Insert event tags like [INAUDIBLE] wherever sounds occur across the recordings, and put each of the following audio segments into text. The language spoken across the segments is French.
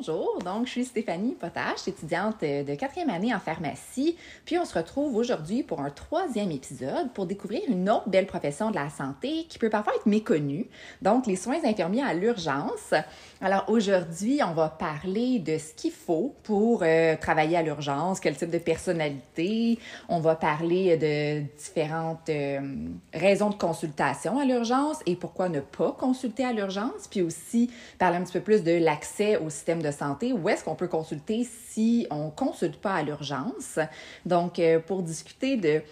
bonjour. Donc, je suis Stéphanie Potache, étudiante de quatrième année en pharmacie. Puis, on se retrouve aujourd'hui pour un troisième épisode pour découvrir une autre belle profession de la santé qui peut parfois être méconnue. Donc, les soins infirmiers à l'urgence. Alors, aujourd'hui, on va parler de ce qu'il faut pour euh, travailler à l'urgence, quel type de personnalité. On va parler de différentes euh, raisons de consultation à l'urgence et pourquoi ne pas consulter à l'urgence. Puis aussi, parler un petit peu plus de l'accès au système de santé. Où est-ce qu'on peut consulter si on ne consulte pas à l'urgence? Donc, euh, pour discuter de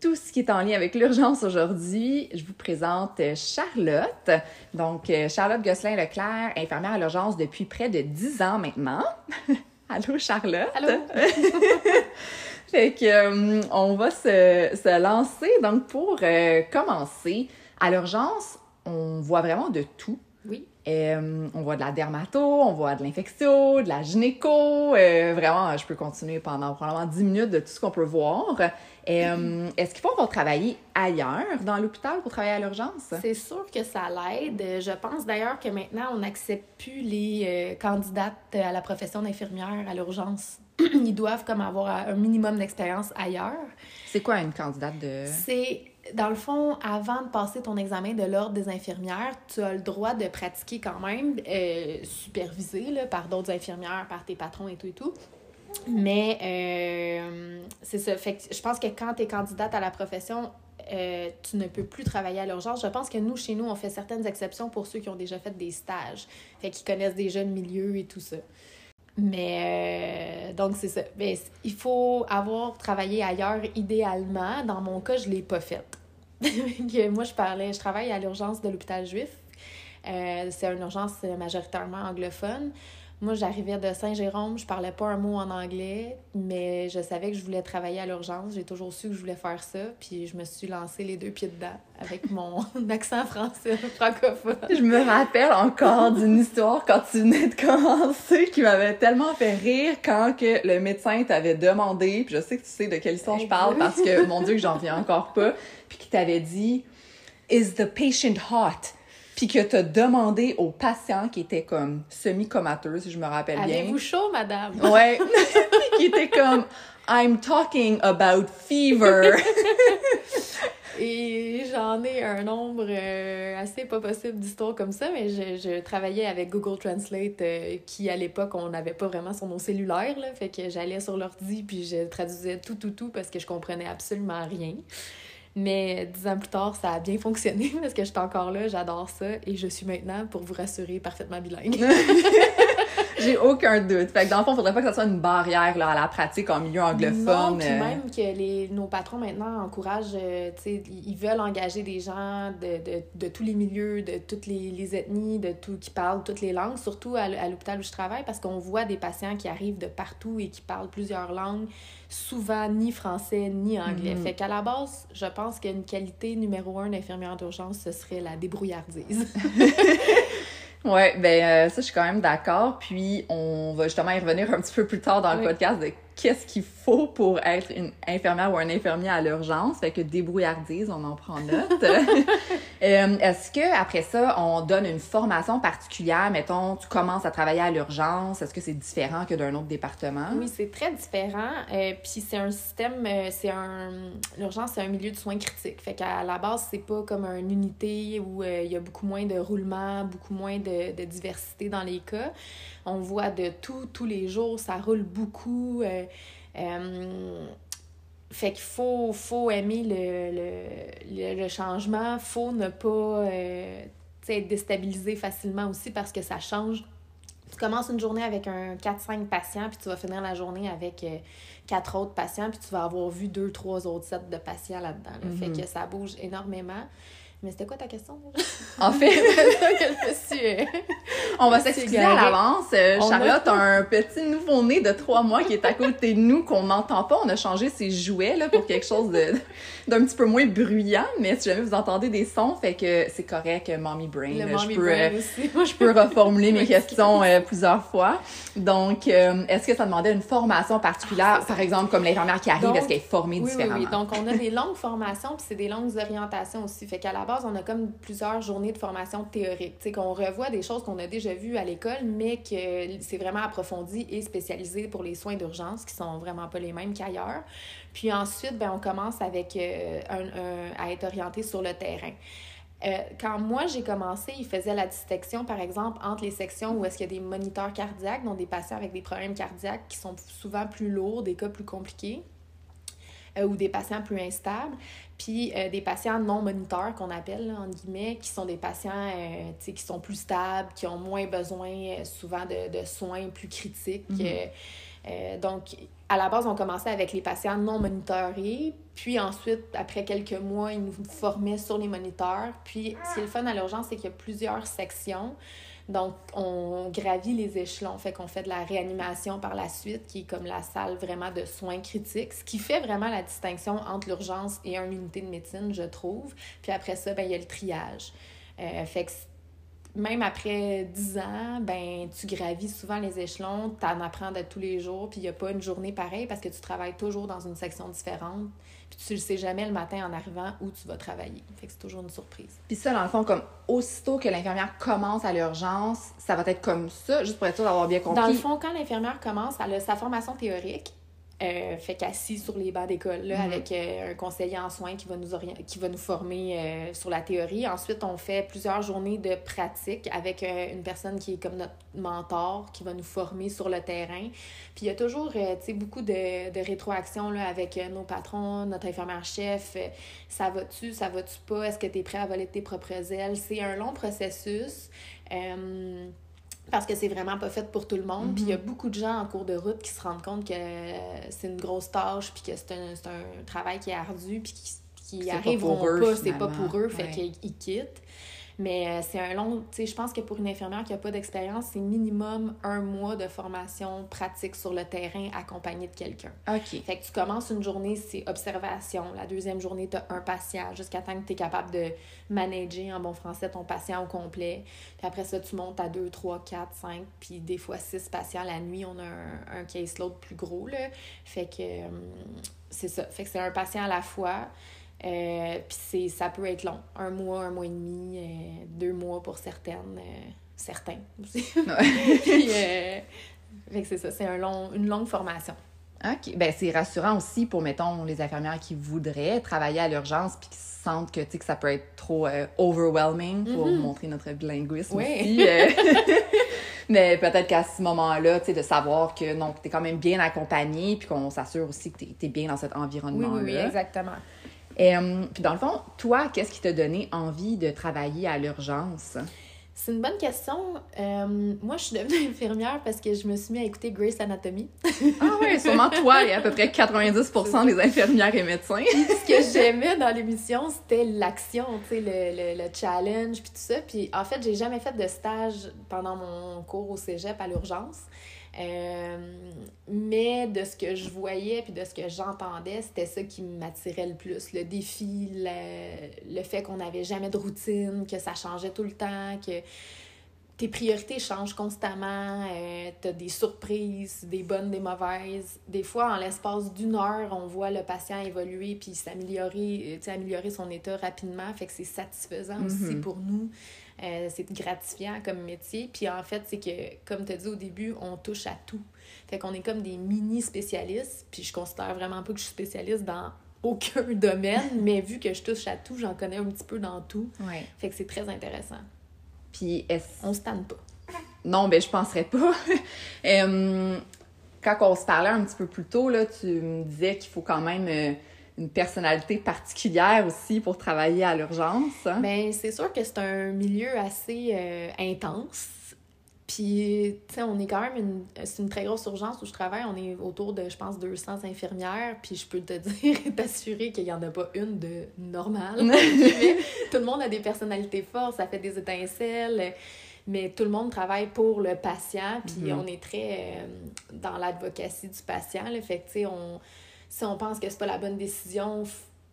tout ce qui est en lien avec l'urgence aujourd'hui, je vous présente Charlotte. Donc, euh, Charlotte Gosselin-Leclerc, infirmière à l'urgence depuis près de 10 ans maintenant. [LAUGHS] Allô, Charlotte? Allô? [LAUGHS] fait que, euh, on va se, se, lancer. Donc, pour commencer, à l'urgence, on voit vraiment de tout. Euh, on voit de la dermato, on voit de l'infectio, de la gynéco. Euh, vraiment, je peux continuer pendant probablement 10 minutes de tout ce qu'on peut voir. Euh, Est-ce qu'il faut qu'on travailler ailleurs dans l'hôpital pour travailler à l'urgence? C'est sûr que ça l'aide. Je pense d'ailleurs que maintenant, on n'accepte plus les candidates à la profession d'infirmière à l'urgence. [CLEARS THROAT] Ils doivent comme avoir un minimum d'expérience ailleurs. C'est quoi une candidate de... C'est dans le fond, avant de passer ton examen de l'ordre des infirmières, tu as le droit de pratiquer quand même, euh, supervisé là, par d'autres infirmières, par tes patrons et tout et tout. Mais euh, c'est ça. Fait je pense que quand tu es candidate à la profession, euh, tu ne peux plus travailler à l'urgence. Je pense que nous, chez nous, on fait certaines exceptions pour ceux qui ont déjà fait des stages, fait qu'ils connaissent déjà le milieu et tout ça. Mais euh, donc, c'est ça. Mais il faut avoir travaillé ailleurs idéalement. Dans mon cas, je ne l'ai pas fait. [LAUGHS] moi, je parlais, je travaille à l'urgence de l'hôpital juif. Euh, c'est une urgence majoritairement anglophone. Moi, j'arrivais de Saint-Jérôme, je parlais pas un mot en anglais, mais je savais que je voulais travailler à l'urgence. J'ai toujours su que je voulais faire ça, puis je me suis lancée les deux pieds dedans avec mon [LAUGHS] accent français francophone. Je me rappelle encore d'une histoire quand tu venais de commencer qui m'avait tellement fait rire quand que le médecin t'avait demandé, puis je sais que tu sais de quelle histoire je parle parce que mon Dieu que j'en viens encore pas, puis qui t'avait dit Is the patient hot? Puis que tu as demandé au patient qui était comme semi-comateux, si je me rappelle bien. Avez-vous chaud, madame? Ouais. [LAUGHS] qui était comme I'm talking about fever. [LAUGHS] Et j'en ai un nombre euh, assez pas possible d'histoires comme ça, mais je, je, travaillais avec Google Translate euh, qui, à l'époque, on n'avait pas vraiment sur nos cellulaires. Là, fait que j'allais sur l'ordi puis je traduisais tout, tout, tout parce que je comprenais absolument rien. Mais dix ans plus tard, ça a bien fonctionné [LAUGHS] parce que j'étais encore là, j'adore ça et je suis maintenant, pour vous rassurer, parfaitement bilingue. [LAUGHS] J'ai aucun doute. Fait que dans le fond, faudrait pas que ça soit une barrière là, à la pratique en milieu anglophone. Non, puis même que les, nos patrons maintenant encouragent, euh, tu sais, ils veulent engager des gens de, de, de, tous les milieux, de toutes les, les, ethnies, de tout, qui parlent toutes les langues, surtout à, à l'hôpital où je travaille, parce qu'on voit des patients qui arrivent de partout et qui parlent plusieurs langues, souvent ni français ni anglais. Mm. Fait qu'à la base, je pense qu'une qualité numéro un d'infirmière d'urgence, ce serait la débrouillardise. [LAUGHS] Oui, ben euh, ça, je suis quand même d'accord. Puis, on va justement y revenir un petit peu plus tard dans le oui. podcast de qu'est-ce qu'il faut pour être une infirmière ou un infirmier à l'urgence? Fait que débrouillardise, on en prend note. [LAUGHS] euh, Est-ce que après ça, on donne une formation particulière? Mettons, tu commences à travailler à l'urgence. Est-ce que c'est différent que d'un autre département? Oui, c'est très différent. Euh, puis c'est un système, euh, c'est un... L'urgence, c'est un milieu de soins critiques. Fait qu'à la base, c'est pas comme une unité où il y a beaucoup moins de roulement, beaucoup moins de, de diversité dans les cas. On voit de tout, tous les jours, ça roule beaucoup. Euh, euh, fait qu'il faut, faut aimer le, le, le, changement, faut ne pas euh, être déstabilisé facilement aussi parce que ça change. Tu commences une journée avec un 4-5 patients, puis tu vas finir la journée avec euh, 4 autres patients, puis tu vas avoir vu 2-3 autres sets de patients là-dedans. Là. Mm -hmm. Fait que ça bouge énormément. Mais c'était quoi ta question? [LAUGHS] En fait, que je me suis, on va s'excuser à l'avance. Euh, Charlotte a... un petit nouveau-né de trois mois qui est à côté de nous, qu'on n'entend pas. On a changé ses jouets là, pour quelque chose d'un petit peu moins bruyant. Mais si jamais vous entendez des sons, fait que c'est correct, Mommy Brain. Le je peux, brain euh, aussi. je peux reformuler [LAUGHS] mes questions euh, plusieurs fois. Donc, euh, est-ce que ça demandait une formation particulière, par exemple, comme l'infirmière qui arrive, est-ce qu'elle est formée oui, différemment? Oui, oui. Donc, on a des longues formations, puis c'est des longues orientations aussi. Fait qu'à la on a comme plusieurs journées de formation théorique. Sais, qu'on revoit des choses qu'on a déjà vues à l'école, mais que c'est vraiment approfondi et spécialisé pour les soins d'urgence, qui sont vraiment pas les mêmes qu'ailleurs. Puis ensuite, ben, on commence avec euh, à être orienté sur le terrain. Euh, quand moi j'ai commencé, ils faisaient la distinction, par exemple, entre les sections où est-ce qu'il y a des moniteurs cardiaques, donc des patients avec des problèmes cardiaques qui sont souvent plus lourds, des cas plus compliqués, euh, ou des patients plus instables, puis euh, des patients non moniteurs qu'on appelle, en guillemets, qui sont des patients qui sont plus stables, qui ont moins besoin souvent de, de soins plus critiques. Mm-hmm. donc, à la base, on commençait avec les patients non monitorés, puis ensuite, après quelques mois, ils nous formaient sur les moniteurs. Puis, ce qui est le fun à l'urgence, c'est qu'il y a plusieurs sections. Donc, on gravit les échelons, fait qu'on fait de la réanimation par la suite, qui est comme la salle vraiment de soins critiques, ce qui fait vraiment la distinction entre l'urgence et une unité de médecine, je trouve. Puis après ça, ben, il y a le triage. Euh, fait que même après 10 ans, ben tu gravis souvent les échelons, tu en apprends de tous les jours, puis il n'y a pas une journée pareille parce que tu travailles toujours dans une section différente. Puis tu le sais jamais le matin en arrivant où tu vas travailler. Fait que c'est toujours une surprise. Puis ça, dans le fond, comme aussitôt que l'infirmière commence à l'urgence, ça va être comme ça, juste pour être sûr d'avoir bien compris. Dans le fond, quand l'infirmière commence, elle a sa formation théorique, euh, fait qu'assis sur les bancs d'école là, mhm. avec euh, un conseiller en soins qui va nous qui va nous former euh, sur la théorie. Ensuite, on fait plusieurs journées de pratique avec une personne qui est comme notre mentor qui va nous former sur le terrain. Puis il y a toujours beaucoup de, de rétroaction là, avec nos patrons, notre infirmière chef. ça va-tu, ça va-tu pas? Est-ce que tu es prêt à voler tes propres ailes? C'est un long processus parce que c'est vraiment pas fait pour tout le monde. Puis il y a mhm. beaucoup de gens en cours de route qui se rendent compte que c'est une grosse tâche, puis que c'est un, un, travail qui est ardu, puis qui, qui arriveront pas, c'est pas pour eux, fait qu'ils quittent. Mais euh, c'est un long, tu sais, je pense que pour une infirmière qui n'a pas d'expérience, c'est minimum un mois de formation pratique sur le terrain accompagné de quelqu'un. OK. Fait que tu commences une journée, c'est observation. La deuxième journée, tu as un patient jusqu'à temps que tu es capable de manager en bon français ton patient au complet. Puis après ça, tu montes à 2, 3, 4, 5, puis des fois 6 patients. La nuit, on a un, un caseload plus gros, là. Fait que euh, c'est ça. Fait que c'est un patient à la fois. Euh, puis ça peut être long. Un mois, un mois et demi, euh, deux mois pour certaines. Euh, certains aussi. [LAUGHS] puis, que c'est ça, c'est un long, une longue formation. OK. Ben, c'est rassurant aussi pour, mettons, les infirmières qui voudraient travailler à l'urgence puis qui sentent que, que ça peut être trop overwhelming pour mm-hmm. montrer notre bilinguisme oui. aussi. [LAUGHS] Mais peut-être qu'à ce moment-là, tu sais, de savoir que non, tu es quand même bien accompagné puis qu'on s'assure aussi que tu es, bien dans cet environnement-là. Oui, oui, exactement. Euh, puis dans le fond, toi, qu'est-ce qui t'a donné envie de travailler à l'urgence? C'est une bonne question. Euh, moi, je suis devenue [LAUGHS] infirmière parce que je me suis mis à écouter Grace Anatomy. ah oui, sûrement toi et à peu près [LAUGHS] 90% des infirmières et médecins. [LAUGHS] ce que j'aimais dans l'émission, c'était l'action, tu sais, le, le, le, challenge, puis tout ça. Puis en fait, j'ai jamais fait de stage pendant mon cours au cégep à l'urgence. Euh, mais de ce que je voyais puis de ce que j'entendais, c'était ça qui m'attirait le plus. Le défi, le, le fait qu'on n'avait jamais de routine, que ça changeait tout le temps, que tes priorités changent constamment, euh, tu as des surprises, des bonnes, des mauvaises. Des fois, en l'espace d'une heure, on voit le patient évoluer puis s'améliorer, améliorer son état rapidement. Fait que c'est satisfaisant aussi mm-hmm. pour nous. Euh, c'est gratifiant comme métier. Puis en fait, c'est que, comme tu as dit au début, on touche à tout. Fait qu'on est comme des mini spécialistes. Puis je considère vraiment pas que je suis spécialiste dans aucun [LAUGHS] domaine, mais vu que je touche à tout, j'en connais un petit peu dans tout. Fait que c'est très intéressant. Puis est-ce... On se tanne pas. Non, ben je penserais pas. [LAUGHS] quand on se parlait un petit peu plus tôt, là, tu me disais qu'il faut quand même... Euh, une personnalité particulière aussi pour travailler à l'urgence. Hein? Bien, c'est sûr que c'est un milieu assez euh, intense. Puis, tu sais, on est quand même une... C'est une très grosse urgence où je travaille. On est autour de, je pense, 200 infirmières. Puis, je peux te [LAUGHS] dire et t'assurer qu'il n'y en a pas une de normale. [LAUGHS] tout le monde a des personnalités fortes, ça fait des étincelles. Mais tout le monde travaille pour le patient. Puis, mm-hmm. on est très euh, dans l'advocacy du patient. le Fait que, tu sais, on si on pense que c'est pas la bonne décision,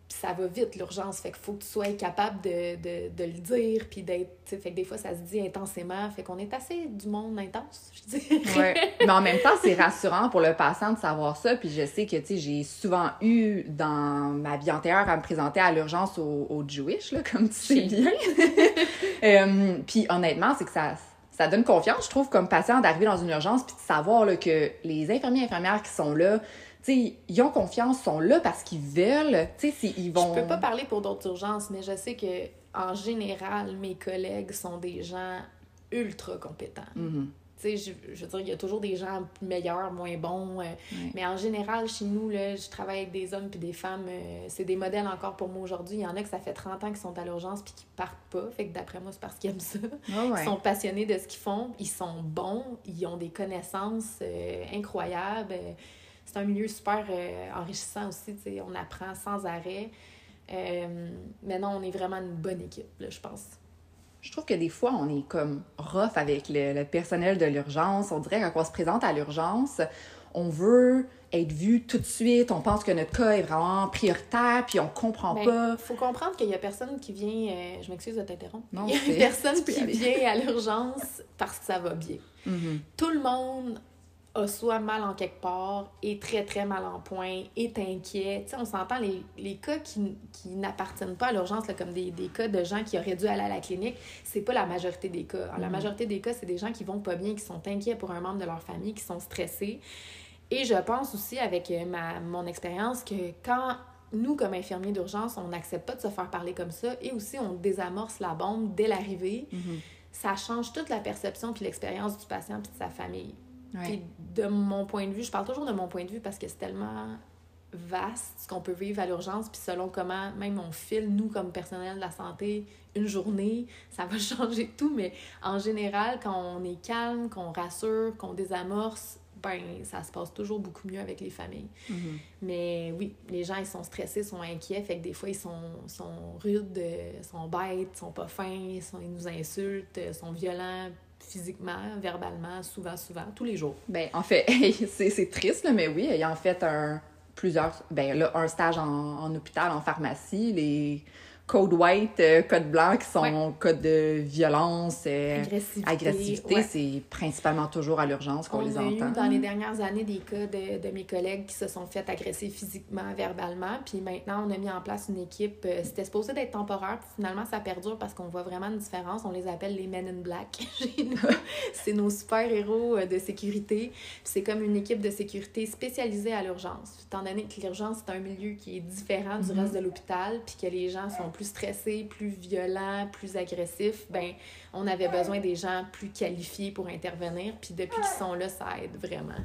ça va vite, l'urgence. Fait qu'il faut que tu sois capable de, de, de le dire, puis d'être. Fait que des fois, ça se dit intensément. Fait qu'on est assez du monde intense, je dis. Ouais. [LAUGHS] Mais en même temps, c'est rassurant pour le patient de savoir ça. Puis je sais que, tu sais, j'ai souvent eu dans ma vie antérieure à me présenter à l'urgence au, au Jewish, là, comme tu sais bien. Euh, [LAUGHS] puis honnêtement, c'est que ça. Ça donne confiance, je trouve, comme patient d'arriver dans une urgence puis de savoir là, que les infirmiers et infirmières qui sont là, sais, ils ont confiance, sont là parce qu'ils veulent. Tu sais, ils vont. Je peux pas parler pour d'autres urgences, mais je sais que en général, mes collègues sont des gens ultra compétents. Tu sais, je, je, veux dire, il y a toujours des gens meilleurs, moins bons. euh, Mais en général, chez nous, là, je travaille avec des hommes puis des femmes. euh, c'est des modèles encore pour moi aujourd'hui. Il y en a que ça fait 30 ans qu'ils sont à l'urgence puis qui partent pas. Fait que d'après moi, c'est parce qu'ils aiment ça. Ouais. Ils sont passionnés de ce qu'ils font. Ils sont bons. Ils ont des connaissances euh, incroyables. C'est un milieu super euh, enrichissant aussi. tu sais, On apprend sans arrêt. Euh, mais non, on est vraiment une bonne équipe, là, je pense. Je trouve que des fois, on est comme rough avec le, le personnel de l'urgence. On dirait que quand on se présente à l'urgence, on veut être vu tout de suite. On pense que notre cas est vraiment prioritaire, puis on comprend Ben, pas. faut comprendre qu'il y a personne qui vient. euh, je m'excuse de t'interrompre. Il y a personne [LAUGHS] qui vient à l'urgence parce que ça va bien. Mhm. Tout le monde a soit mal en quelque part, est très très mal en point, est inquiet. Tu sais, on s'entend les, les cas qui, qui n'appartiennent pas à l'urgence, là, comme des, des cas de gens qui auraient dû aller à la clinique, c'est pas la majorité des cas. La Mhm. majorité des cas, c'est des gens qui vont pas bien, qui sont inquiets pour un membre de leur famille, qui sont stressés. Et je pense aussi, avec euh, ma, mon expérience, que quand nous, comme infirmiers d'urgence, on n'accepte pas de se faire parler comme ça, et aussi on désamorce la bombe dès l'arrivée, Mhm. ça change toute la perception puis l'expérience du patient puis de sa famille. Ouais. Puis de mon point de vue, je parle toujours de mon point de vue parce que c'est tellement vaste ce qu'on peut vivre à l'urgence, puis selon comment même on file, nous, comme personnel de la santé, une journée, ça va [LAUGHS] changer tout, mais en général, quand on est calme, qu'on rassure, qu'on désamorce, ben ça se passe toujours beaucoup mieux avec les familles. Mhm. Mais oui, les gens, ils sont stressés, sont inquiets, fait que des fois, ils sont, sont rudes, euh, sont bêtes, sont pas fins, sont, ils nous insultent, euh, sont violents physiquement, verbalement, souvent, souvent, tous les jours. Ben, en fait, [LAUGHS] c'est triste, mais oui, ayant fait un, plusieurs, ben là, un stage en, en hôpital, en pharmacie, les codes white, euh, codes blancs qui sont Ouais. codes de violence, euh, Agressivité. agressivité, ouais. c'est principalement toujours à l'urgence qu'on On les a eu entend. dans les dernières années des cas de, de mes collègues qui se sont fait agresser physiquement, verbalement. Puis maintenant, on a mis en place une équipe. euh, C'était supposé d'être temporaire, puis finalement, ça perdure parce qu'on voit vraiment une différence. On les appelle les Men in Black [LAUGHS] chez nous. C'est nos super-héros de sécurité. C'est comme une équipe de sécurité spécialisée à l'urgence. Étant donné que l'urgence, c'est un milieu qui est différent du Mhm. reste de l'hôpital, puis que les gens sont plus stressés, plus violents, plus agressifs, ben on avait besoin des gens plus qualifiés pour intervenir. Puis depuis qu'ils sont là, ça aide vraiment.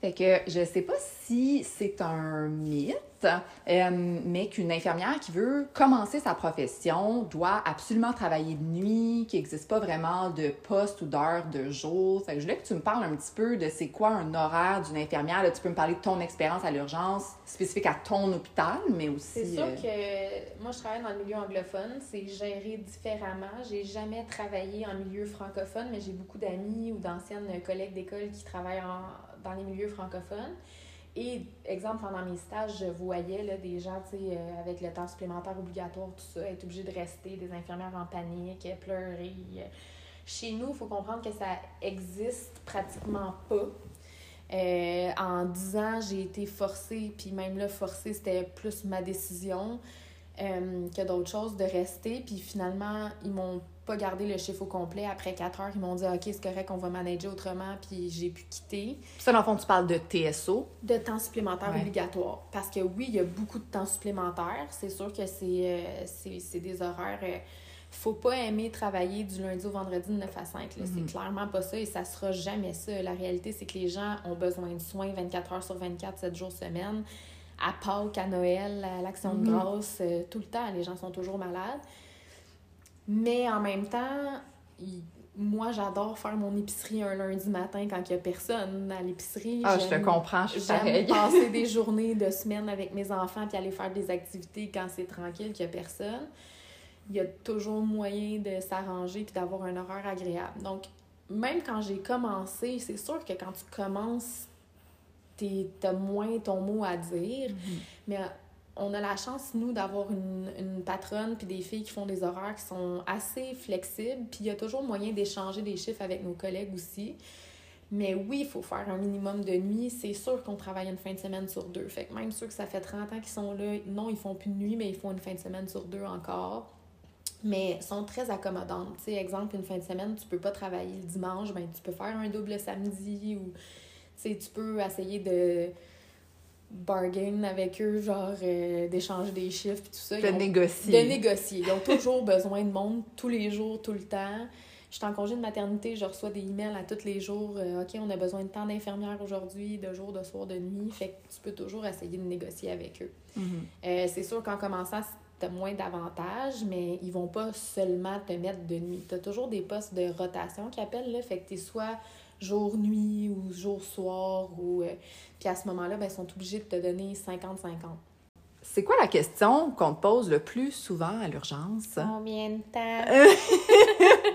Fait que je sais pas si c'est un mythe, euh, mais qu'une infirmière qui veut commencer sa profession doit absolument travailler de nuit, qu'il n'existe pas vraiment de poste ou d'heure de jour. Fait que je voulais que tu me parles un petit peu de c'est quoi un horaire d'une infirmière. Là, tu peux me parler de ton expérience à l'urgence, spécifique à ton hôpital, mais aussi... C'est sûr euh, que moi, je travaille dans le milieu anglophone. C'est géré différemment. J'ai jamais travaillé en milieu francophone, mais j'ai beaucoup d'amis ou d'anciennes collègues d'école qui travaillent en- dans les milieux francophones. Et, exemple, pendant mes stages, je voyais là, des gens, tu sais, euh, avec le temps supplémentaire obligatoire, tout ça, être obligés de rester, des infirmières en panique, pleurer. Chez nous, il faut comprendre que ça existe pratiquement pas. Euh, en 10 ans, j'ai été forcée, puis même là, forcée, c'était plus ma décision euh, que d'autres choses de rester. Puis finalement, ils m'ont pas gardé le chiffre au complet. Après 4 heures, ils m'ont dit OK, c'est correct, on va manager autrement, puis j'ai pu quitter. Ça, dans le fond, tu parles de TSO. De temps supplémentaire Ouais. obligatoire. Parce que oui, il y a beaucoup de temps supplémentaire. C'est sûr que c'est euh, des horaires. euh, faut pas aimer travailler du lundi au vendredi de 9 à 5. là. Mhm. C'est clairement pas ça et ça sera jamais ça. La réalité, c'est que les gens ont besoin de soins 24 heures sur 24, 7 jours semaine. À Pâques, à Noël, à l'Action de Mhm. grâce, euh, tout le temps, les gens sont toujours malades. Mais en même temps, il- moi, j'adore faire mon épicerie un lundi matin quand il y a personne à l'épicerie. Ah, je te comprends, je suis pareille. passer [LAUGHS] des journées de semaine avec mes enfants puis aller faire des activités quand c'est tranquille, qu'il n'y a personne. Il y a toujours moyen de s'arranger puis d'avoir un horaire agréable. Donc, même quand j'ai commencé, c'est sûr que quand tu commences, tu as moins ton mot à dire. Mhm. Mais on a la chance, nous, d'avoir une, une patronne puis des filles qui font des horaires qui sont assez flexibles. Puis il y a toujours moyen d'échanger des chiffres avec nos collègues aussi. Mais oui, il faut faire un minimum de nuit. C'est sûr qu'on travaille une fin de semaine sur deux. Fait que même ceux que ça fait 30 ans qu'ils sont là, non, ils font plus de nuit, mais ils font une fin de semaine sur deux encore. Mais sont très accommodantes. Tu sais, exemple, une fin de semaine, tu peux pas travailler le dimanche, ben tu peux faire un double samedi ou sais, tu peux essayer de bargain avec eux, genre euh, d'échanger des chiffres et tout ça. De ont- négocier. de négocier. Ils ont toujours [LAUGHS] besoin de monde, tous les jours, tout le temps. Je suis en congé de maternité, je reçois des emails à tous les jours. euh, OK, on a besoin de temps d'infirmière aujourd'hui, de jour, de soir, de nuit. Fait que tu peux toujours essayer de négocier avec eux. Mhm. Euh, c'est sûr qu'en commençant, tu as moins d'avantages, mais ils vont pas seulement te mettre de nuit. Tu as toujours des postes de rotation qui appellent, là. Fait que tu es soit jour-nuit ou jour-soir. ou euh, Puis à ce moment-là, ben, ils sont obligés de te donner 50-50. C'est quoi la question qu'on te pose le plus souvent à l'urgence? Combien de temps? [LAUGHS]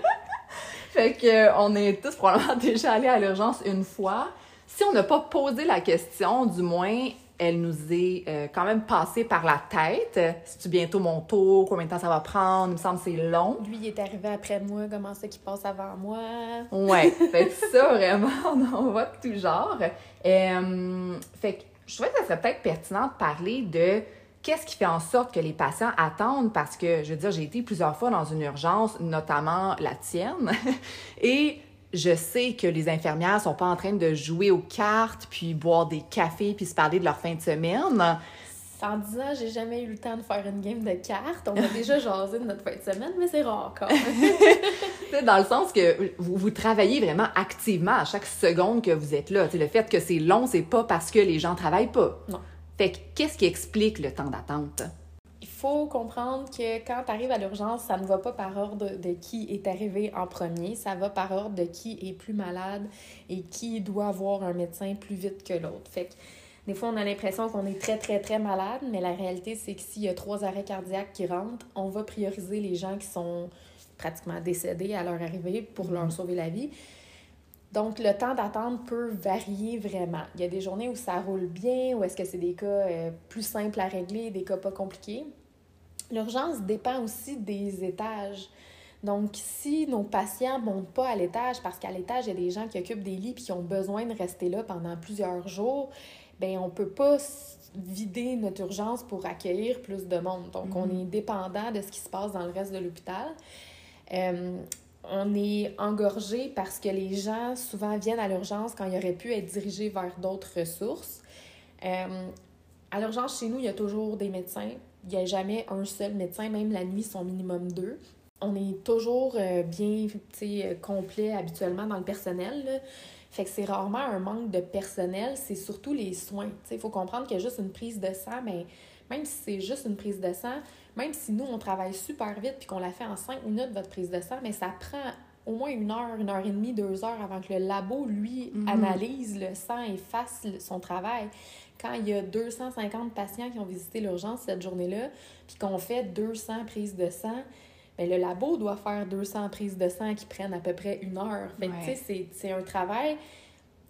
Fait que euh, on est tous probablement [LAUGHS] déjà allés à l'urgence une fois. Si on n'a pas posé la question, du moins, elle nous est euh, quand même passée par la tête. C'est-tu bientôt mon tour? Combien de temps ça va prendre? Il me semble que c'est long. Lui, il est arrivé après moi, comment ça qu'il passe avant moi? Ouais, fait que ça, vraiment, on voit de tout genre. Euh, fait que je trouvais que ça serait peut-être pertinent de parler de qu'est-ce qui fait en sorte que les patients attendent parce que, je veux dire, j'ai été plusieurs fois dans une urgence, notamment la tienne, [LAUGHS] et je sais que les infirmières sont pas en train de jouer aux cartes, puis boire des cafés, puis se parler de leur fin de semaine. En 10 ans, j'ai jamais eu le temps de faire une game de cartes. On a déjà [LAUGHS] jasé de notre fin de semaine, mais c'est rare quand même. [LAUGHS] Dans le sens que vous, vous travaillez vraiment activement à chaque seconde que vous êtes là. Le fait que c'est long, c'est pas parce que les gens travaillent pas. Non. Fait qu'est-ce qui explique le temps d'attente? Il faut comprendre que quand tu arrives à l'urgence, ça ne va pas par ordre de qui est arrivé en premier, ça va par ordre de qui est plus malade et qui doit voir un médecin plus vite que l'autre. Fait que des fois, on a l'impression qu'on est très, très, très malade, mais la réalité, c'est que s'il y a trois arrêts cardiaques qui rentrent, on va prioriser les gens qui sont pratiquement décédés à leur arrivée pour leur sauver la vie. Donc, le temps d'attente peut varier vraiment. Il y a des journées où ça roule bien, ou est-ce que c'est des cas euh, plus simples à régler, des cas pas compliqués. L'urgence dépend aussi des étages. Donc, si nos patients ne montent pas à l'étage, parce qu'à l'étage, il y a des gens qui occupent des lits et qui ont besoin de rester là pendant plusieurs jours, ben on peut pas vider notre urgence pour accueillir plus de monde. Donc, on est dépendant de ce qui se passe dans le reste de l'hôpital. Euh, on est engorgé parce que les gens souvent viennent à l'urgence quand ils auraient pu être dirigés vers d'autres ressources. Euh, à l'urgence, chez nous, il y a toujours des médecins. Il n'y a jamais un seul médecin, même la nuit, sont minimum deux. On est toujours euh, bien euh, complet habituellement dans le personnel. Fait que c'est rarement un manque de personnel, c'est surtout les soins. Il faut comprendre qu'il y a juste une prise de sang, mais même si c'est juste une prise de sang, même si nous, on travaille super vite puis qu'on la fait en cinq minutes, votre prise de sang, mais ça prend au moins une heure, une heure et demie, deux heures avant que le labo, lui, Mhm. analyse le sang et fasse son travail. Quand il y a 250 patients qui ont visité l'urgence cette journée-là, puis qu'on fait 200 prises de sang, ben le labo doit faire 200 prises de sang qui prennent à peu près une heure. Fait que, Ouais. tu sais, c'est- c'est un travail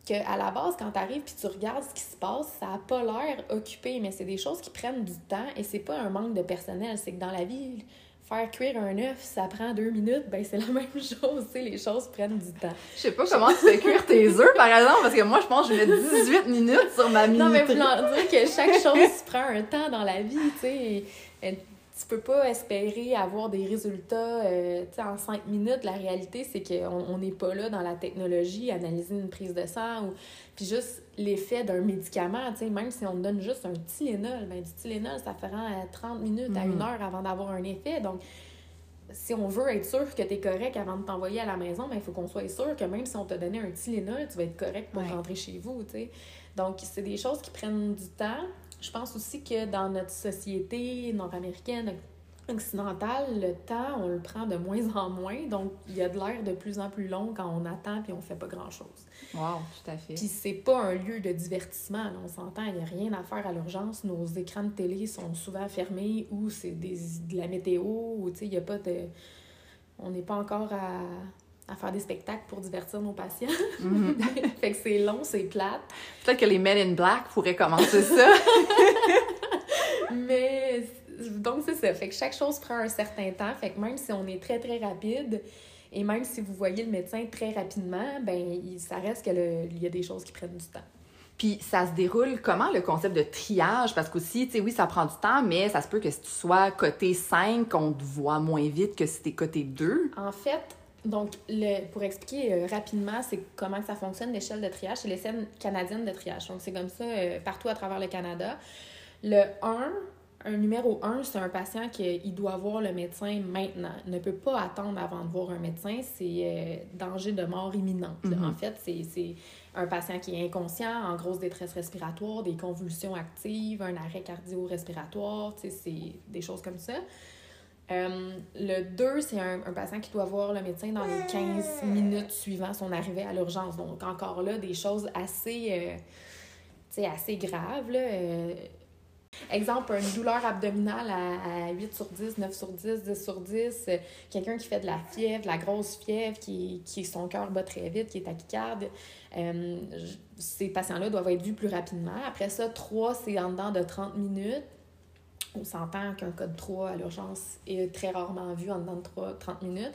que à la base, quand tu arrives puis tu regardes ce qui se passe, ça n'a pas l'air occupé, mais c'est des choses qui prennent du temps et c'est pas un manque de personnel. C'est que dans la vie, faire cuire un œuf, ça prend deux minutes, ben c'est la [LAUGHS] même chose. tu sais, les choses prennent du temps. Je sais pas comment tu fais cuire tes œufs, par exemple, parce que moi, je pense que je mets 18 minutes sur ma mini Non, mais voulant dire que chaque chose prend un temps dans la vie, tu sais. Euh, Tu peux pas espérer avoir des résultats euh, en cinq minutes. La réalité, c'est qu'on on n'est pas là dans la technologie, analyser une prise de sang ou puis juste l'effet d'un médicament, même si on te donne juste un Tylenol, ben du Tylenol, ça fait à 30 minutes à Mhm. une heure avant d'avoir un effet. Donc, si on veut être sûr que tu es correct avant de t'envoyer à la maison, ben, il faut qu'on soit sûr que même si on t'a donné un Tylenol, tu vas être correct pour Ouais. rentrer chez vous, tu sais. Donc, c'est des choses qui prennent du temps. Je pense aussi que dans notre société nord-américaine, occidentale, le temps, on le prend de moins en moins. Donc, il y a de l'air de plus en plus long quand on attend puis on fait pas grand-chose. Wow, tout à fait. Puis c'est pas un lieu de divertissement, là, on s'entend, il n'y a rien à faire à l'urgence. Nos écrans de télé sont souvent fermés ou c'est des, de la météo ou tu sais, il y a pas de. On n'est pas encore à, à faire des spectacles pour divertir nos patients. Mhm. [LAUGHS] fait que c'est long, c'est plate. Peut-être que les Men in Black pourraient commencer ça. [LAUGHS] Mais donc, c'est ça. Fait que chaque chose prend un certain temps. Fait que même si on est très, très rapide, et même si vous voyez le médecin très rapidement, ben ça reste qu'il y a des choses qui prennent du temps. Puis ça se déroule comment le concept de triage? Parce qu'aussi, tu sais, oui, ça prend du temps, mais ça se peut que si tu sois côté 5, on te voit moins vite que si tu es côté 2. En fait, donc, le, pour expliquer euh, rapidement, c'est comment ça fonctionne, l'échelle de triage, c'est l'échelle canadienne de triage. Donc, c'est comme ça euh, partout à travers le Canada. Le 1, un numéro 1, c'est un patient qui doit voir le médecin maintenant. Il ne peut pas attendre avant de voir un médecin. C'est euh, danger de mort imminente. Mm-hmm. En fait, c'est un patient qui est inconscient, en grosse détresse respiratoire, des convulsions actives, un arrêt cardio-respiratoire, c'est des choses comme ça. Euh, le 2, c'est un, patient qui doit voir le médecin dans les 15 minutes suivant son arrivée à l'urgence. Donc, encore là, des choses assez, euh, graves. Là, euh. Exemple, une douleur abdominale à, 8 sur 10, 9 sur 10, 10 sur 10, quelqu'un qui fait de la fièvre, de la grosse fièvre, qui, qui son cœur bat très vite, qui est tachycarde. ces patients-là doivent être vus plus rapidement. Après ça, 3, c'est en dedans de 30 minutes on s'entend qu'un code 3 à l'urgence est très rarement vu en dedans de 3, 30 minutes.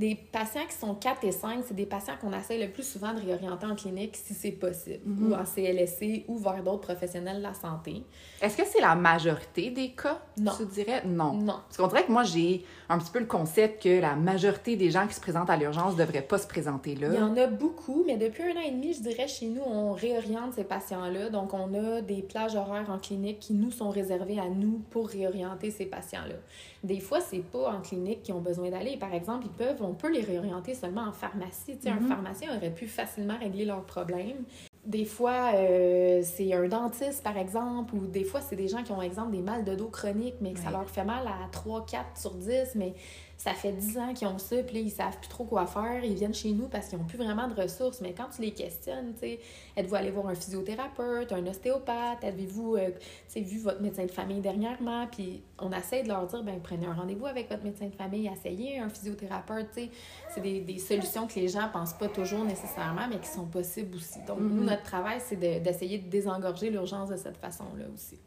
Des patients qui sont 4 et 5, c'est des patients qu'on essaie le plus souvent de réorienter en clinique si c'est possible, ou mhm. en CLSC ou vers d'autres professionnels de la santé. Est-ce que c'est la majorité des cas? Non. Tu dirais? Non. Non. Parce qu'on dirait que moi, j'ai un petit peu le concept que la majorité des gens qui se présentent à l'urgence ne devraient pas se présenter là. Il y en a beaucoup, mais depuis un an et demi, je dirais, chez nous, on réoriente ces patients-là. Donc, on a des plages horaires en clinique qui nous sont réservées à nous pour réorienter ces patients-là. Des fois, c'est pas en clinique qu'ils ont besoin d'aller. Par exemple, ils peuvent, on peut les réorienter seulement en pharmacie. Un mm-hmm. pharmacien aurait pu facilement régler leurs problèmes. Des fois, euh, c'est un dentiste, par exemple, ou des fois, c'est des gens qui ont, exemple, des mal de dos chroniques, mais que ça leur fait mal à 3, 4 sur 10, mais ça fait 10 ans qu'ils ont ça, puis là, ils savent plus trop quoi faire. Ils viennent chez nous parce qu'ils n'ont plus vraiment de ressources. Mais quand tu les questionnes, tu sais, êtes-vous allé voir un physiothérapeute, un ostéopathe? Avez-vous euh, vu votre médecin de famille dernièrement? Puis on essaie de leur dire, ben prenez un rendez-vous avec votre médecin de famille, essayez un physiothérapeute. Tu sais, c'est des, des, solutions que les gens pensent pas toujours nécessairement, mais qui sont possibles aussi. Donc, nous, mm-hmm. notre travail, c'est d'essayer de, de désengorger l'urgence de cette façon-là aussi.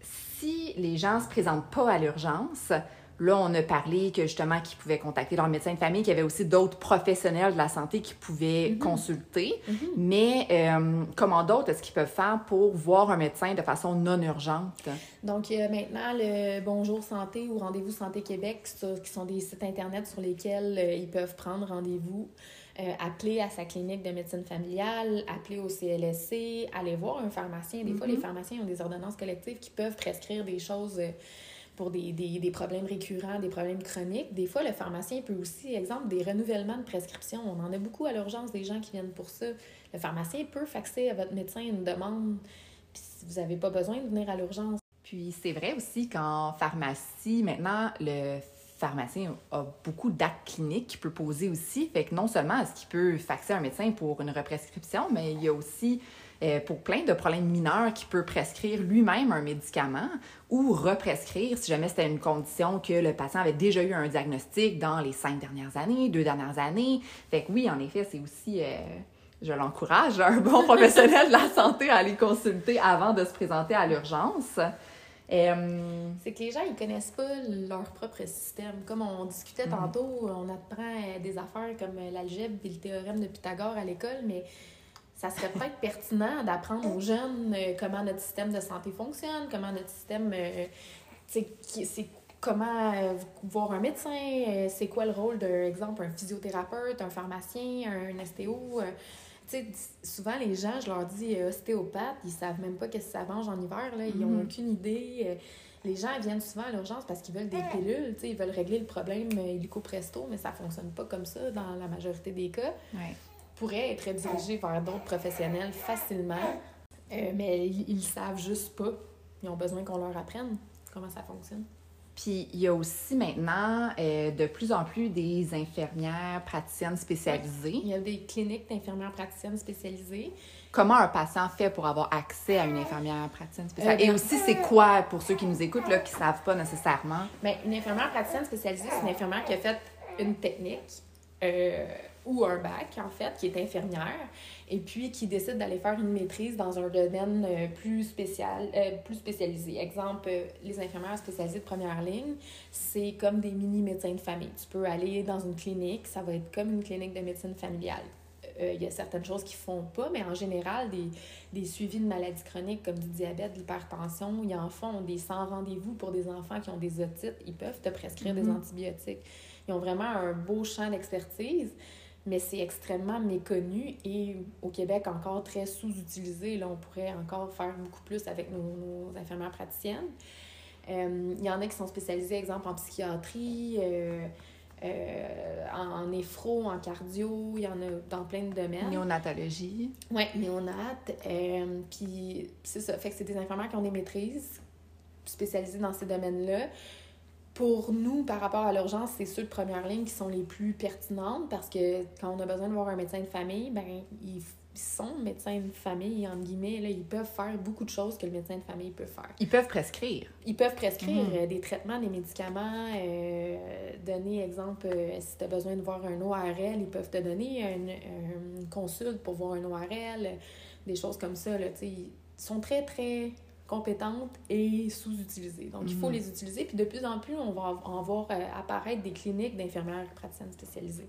Si les gens se présentent pas à l'urgence, Là, on a parlé que justement qu'ils pouvaient contacter leur médecin de famille, qu'il y avait aussi d'autres professionnels de la santé qui pouvaient mhm. consulter. Mhm. Mais euh, comment d'autres est-ce qu'ils peuvent faire pour voir un médecin de façon non urgente? Donc, il y a maintenant le Bonjour Santé ou Rendez-vous Santé Québec, qui sont des sites Internet sur lesquels euh, ils peuvent prendre rendez-vous. Euh, appeler à sa clinique de médecine familiale, appeler au CLSC, aller voir un pharmacien. Des fois, les mhm. pharmaciens ont des ordonnances collectives qui peuvent prescrire des choses pour des, des, des, problèmes récurrents, des problèmes chroniques. Des fois, le pharmacien peut aussi, exemple, des renouvellements de prescription. On en a beaucoup à l'urgence des gens qui viennent pour ça. Le pharmacien peut faxer à votre médecin une demande, puis vous n'avez pas besoin de venir à l'urgence. Puis c'est vrai aussi qu'en pharmacie, maintenant, le pharmacien a beaucoup d'actes cliniques qu'il peut poser aussi. Fait que non seulement est-ce qu'il peut faxer un médecin pour une represcription, mais il y a aussi euh, pour plein de problèmes mineurs qui peut prescrire lui-même un médicament ou represcrire si jamais c'était une condition que le patient avait déjà eu un diagnostic dans les cinq dernières années, deux dernières années. Fait que oui, en effet, c'est aussi... Euh, je l'encourage, un bon professionnel de la santé à aller consulter avant de se présenter à l'urgence. Euh, c'est que les gens, ils connaissent pas leur propre système. Comme on discutait mm. tantôt, on apprend des affaires comme l'algèbre et le théorème de Pythagore à l'école, mais ça serait peut-être pertinent d'apprendre aux jeunes euh, comment notre système de santé fonctionne, comment notre système, euh, c'est comment euh, voir un médecin, c'est quoi le rôle d'un exemple un physiothérapeute, un pharmacien, un ostéo. sais, souvent, les gens, je leur dis ostéopathe, ils savent même pas qu'est-ce que ça mange en hiver, là. ils n'ont mm-hmm. aucune idée. Les gens viennent souvent à l'urgence parce qu'ils veulent des pilules, ils veulent régler le problème illico presto, mais ça fonctionne pas comme ça dans la majorité des cas pourraient être dirigés vers d'autres professionnels facilement, euh, mais ils, ne savent juste pas. Ils ont besoin qu'on leur apprenne comment ça fonctionne. Puis il y a aussi maintenant euh, de plus en plus des infirmières praticiennes spécialisées. il y a des cliniques d'infirmières praticiennes spécialisées. Comment un patient fait pour avoir accès à une infirmière praticienne spécialisée? Euh, Et aussi, c'est quoi, pour ceux qui nous écoutent, là, qui ne savent pas nécessairement? Bien, une infirmière praticienne spécialisée, c'est une infirmière qui a fait une technique euh, ou un bac, en fait, qui est infirmière, et puis qui décide d'aller faire une maîtrise dans un domaine euh, plus, spécial, euh, plus spécialisé. Exemple, les infirmières spécialisées de première ligne, c'est comme des mini-médecins de famille. Tu peux aller dans une clinique, ça va être comme une clinique de médecine familiale. Il y a certaines choses qui ne font pas, mais en général, des, des suivis de maladies chroniques comme du diabète, de l'hypertension, ils en font des 100 rendez-vous pour des enfants qui ont des otites. Ils peuvent te prescrire des antibiotiques. Ils ont vraiment un beau champ d'expertise, mais c'est extrêmement méconnu et au Québec encore très sous-utilisé. Là, on pourrait encore faire beaucoup plus avec nos, infirmières praticiennes. Euh, il y en a qui sont spécialisés, exemple, en psychiatrie, euh, euh, en, néphro, en cardio, il y en a dans plein de domaines. Néonatologie. Oui, néonat. Puis c'est ça, fait que c'est des infirmières qui ont des maîtrises spécialisées dans ces domaines-là pour nous, par rapport à l'urgence, c'est ceux de première ligne qui sont les plus pertinentes parce que quand on a besoin de voir un médecin de famille, ben ils sont médecins de famille, entre guillemets, là, ils peuvent faire beaucoup de choses que le médecin de famille peut faire. Ils peuvent prescrire. Ils peuvent prescrire mhm. euh, des traitements, des médicaments, euh, donner, exemple, euh, si tu as besoin de voir un ORL, ils peuvent te donner une, une consulte pour voir un ORL, des choses comme ça. Là, ils sont très, très compétentes et sous-utilisées. Donc, il faut mhm. les utiliser. Puis de plus en plus, on va en voir euh, apparaître des cliniques d'infirmières praticiennes spécialisées.